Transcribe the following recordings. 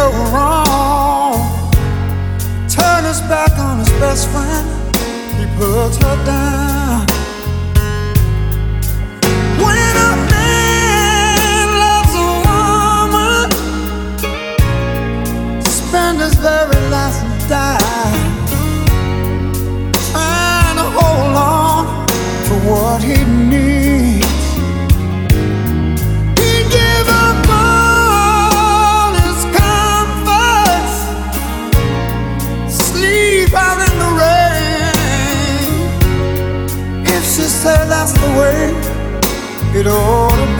no wrong. Turn his back on his best friend, he puts her down. When a man loves a woman, spend his very last and die. Trying to hold on to what he needs. said that's the way it ought to be.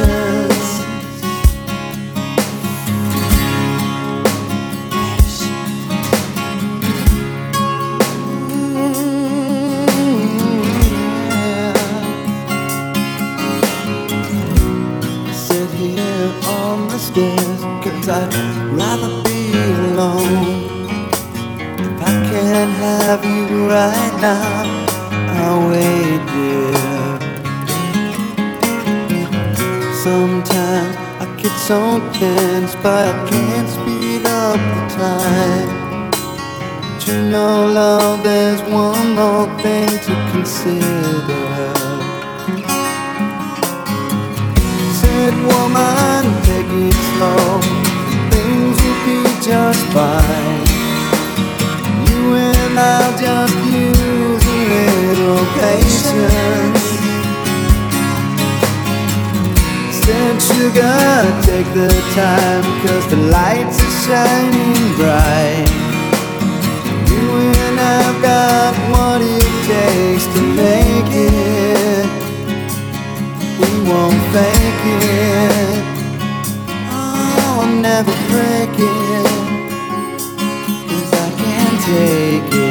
Right now I'll wait, dear Sometimes I get so tense But I can't speed up the time. But you know, love, there's one more thing to consider. Said woman, take it slow. Things will be just fine. You and I'll just use a little patience. Said sugar, take the time, cause the lights are shining bright. You and I've got what it takes to make it. We won't fake it. Oh, I'll never break it take it.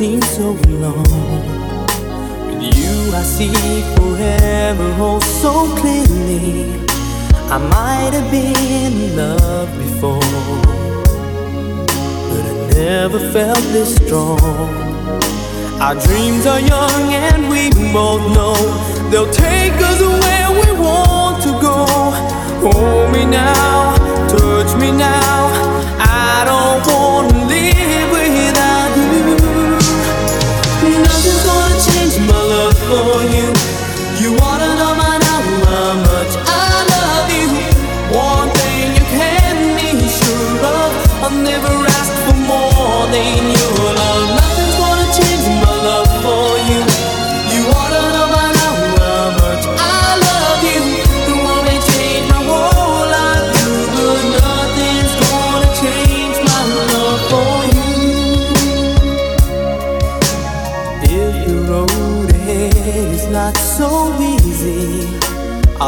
Nights would seem so long. With you, I see forever oh so clearly. I might have been in love before, but I never felt this strong. Our dreams are young and we both know they'll take us where we want to go. Hold me now, touch me now. I don't wanna live for you.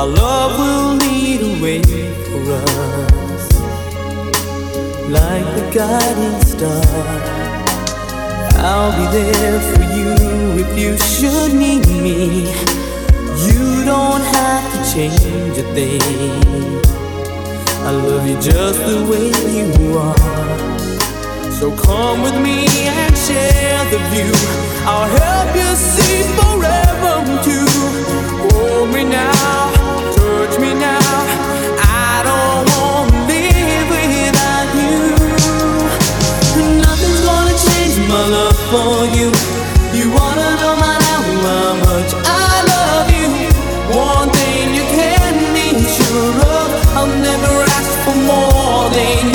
Our love will lead a way for us, like the guiding star. I'll be there for you if you should need me. You don't have to change a thing. I love you just the way you are. So come with me and share the view. I'll help you see forever too. Hold me now, touch me now. I don't wanna live without you. Nothing's gonna change my love for you. You wanna know my now how much I love you. One thing you can be sure of, I'll never ask for more than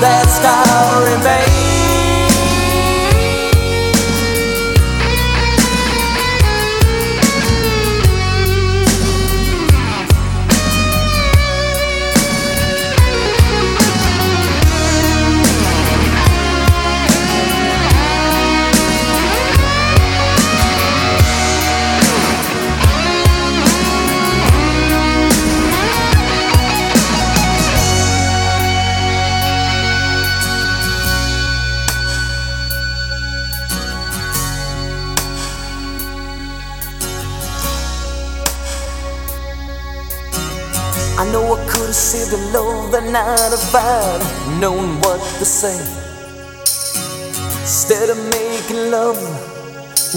that known what to say. Instead of making love,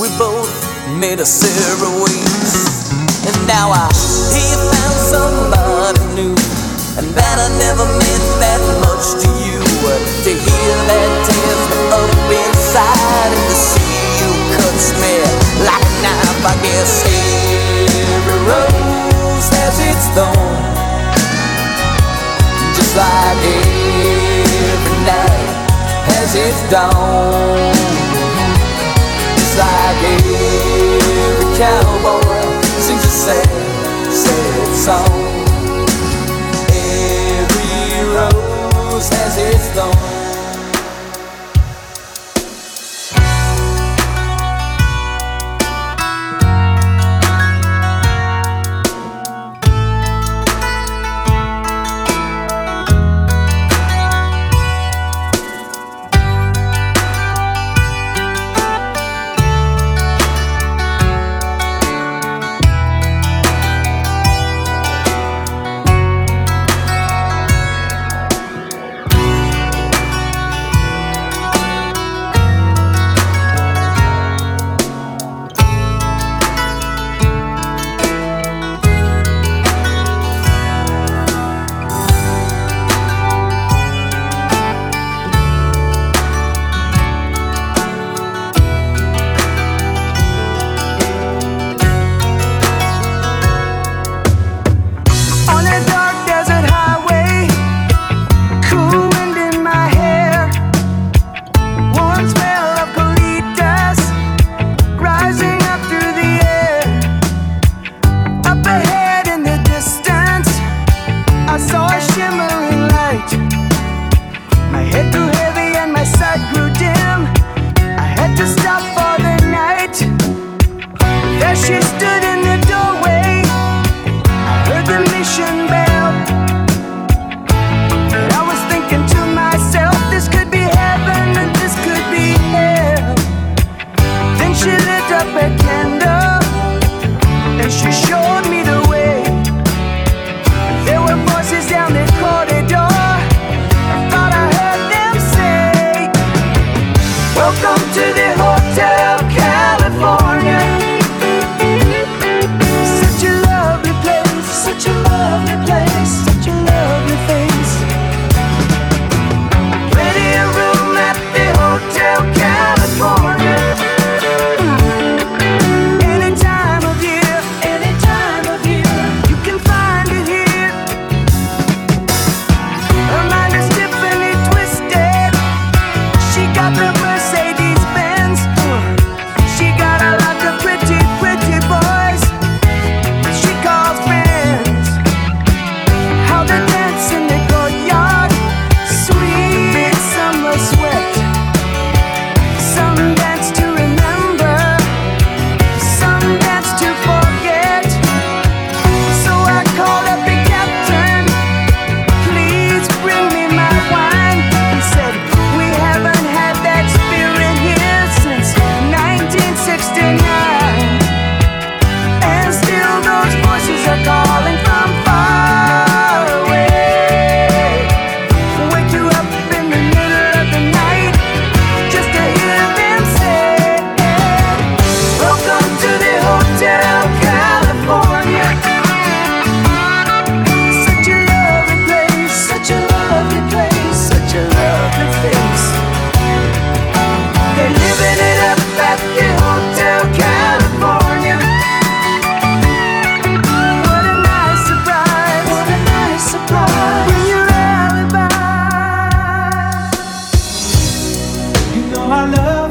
we both made a ways. And now I hear you found somebody new, and that I never meant that much to you. To hear that tears up inside, and to see you cuts me like a knife. I guess every rose has its thorn just like every night has its dawn. Just like every cowboy sings a sad, sad song. Every rose has its thorn.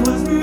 Years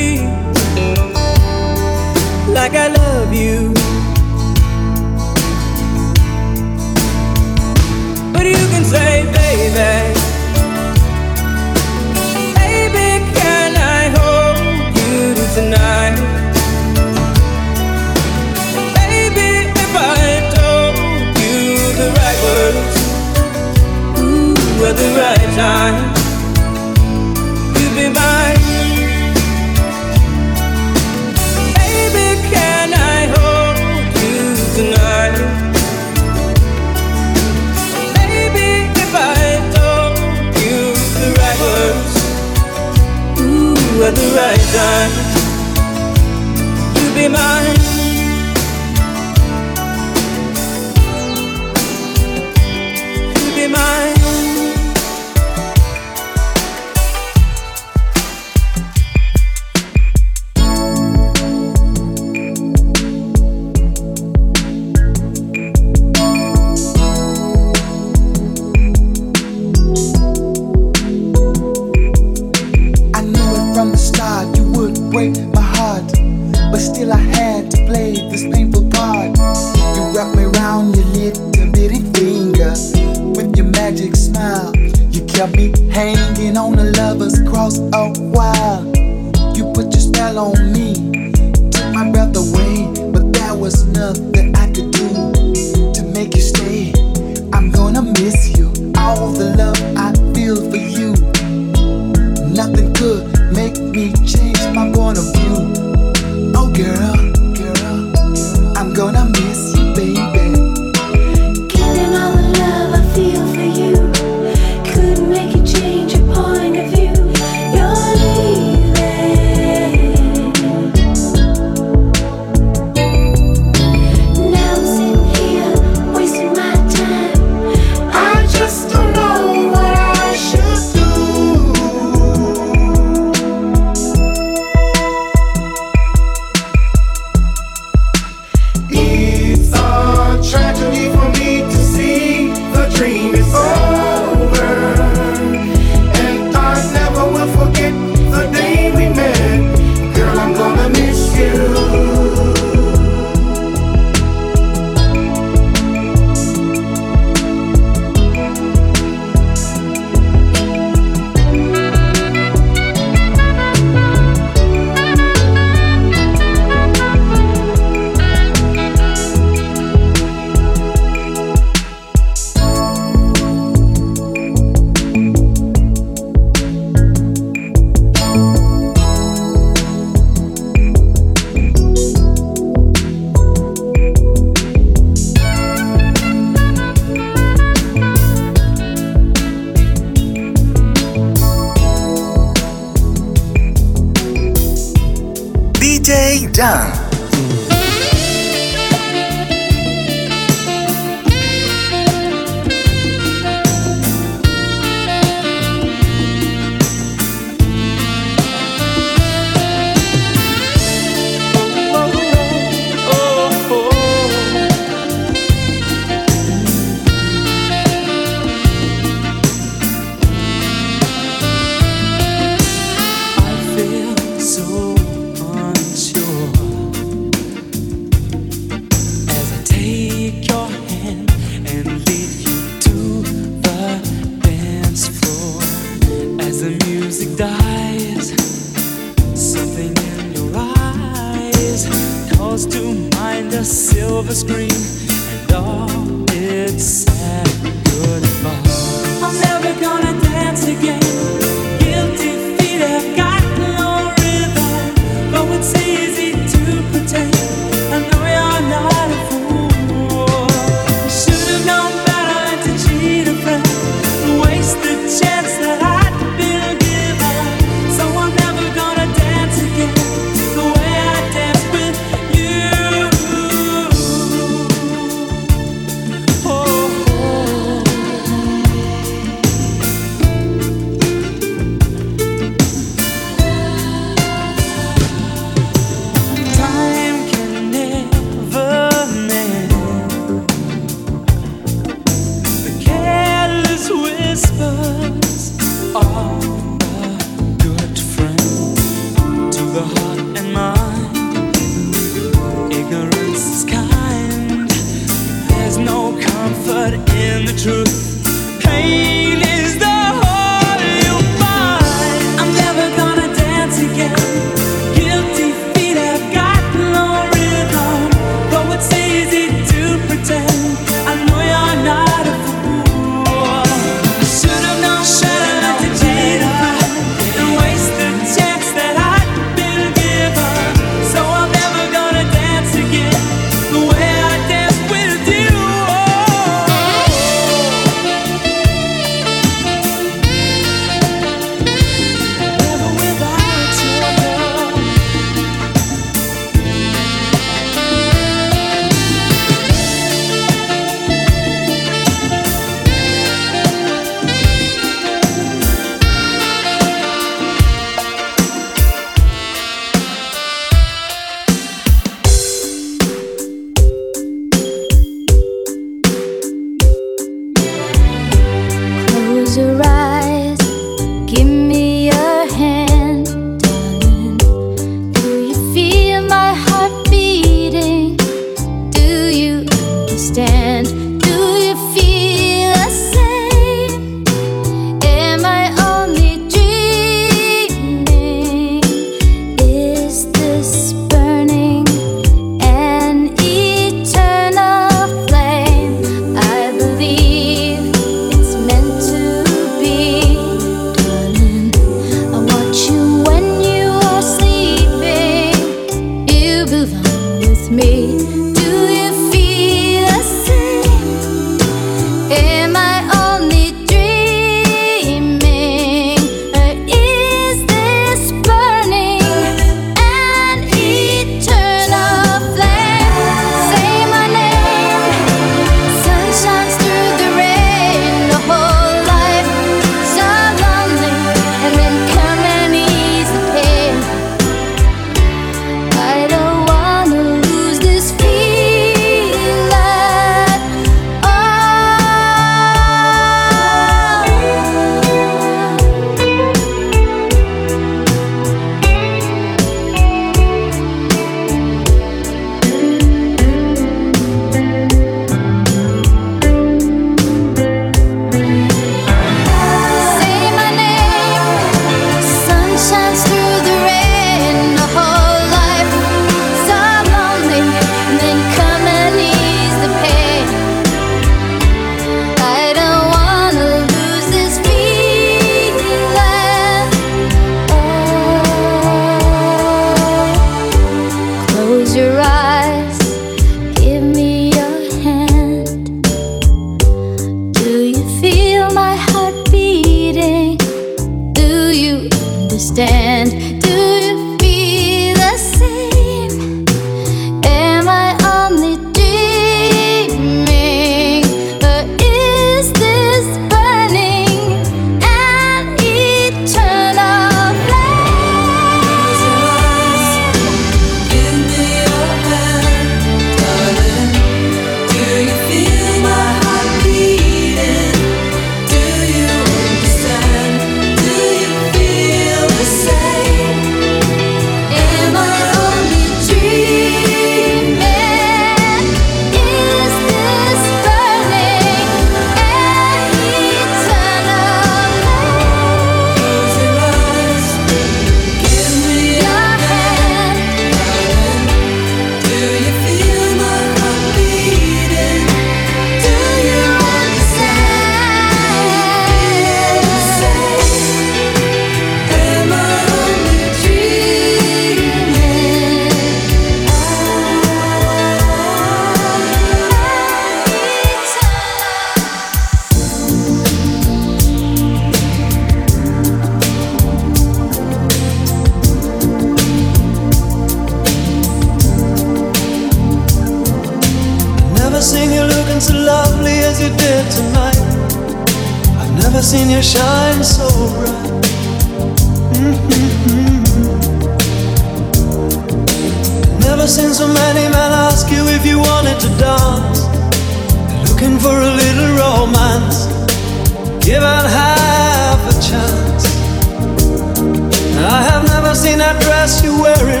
Never seen so many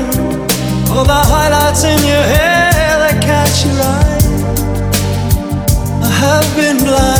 people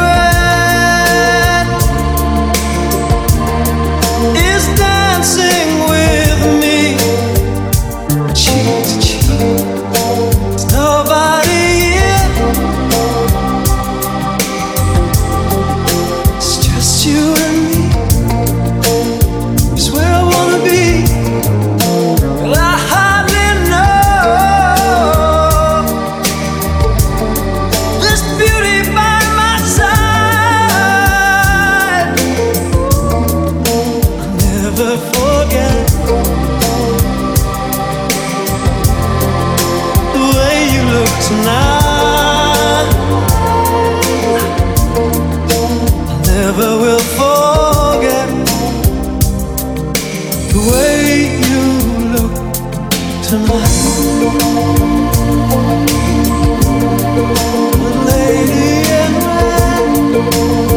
the way you look to me, lady in red.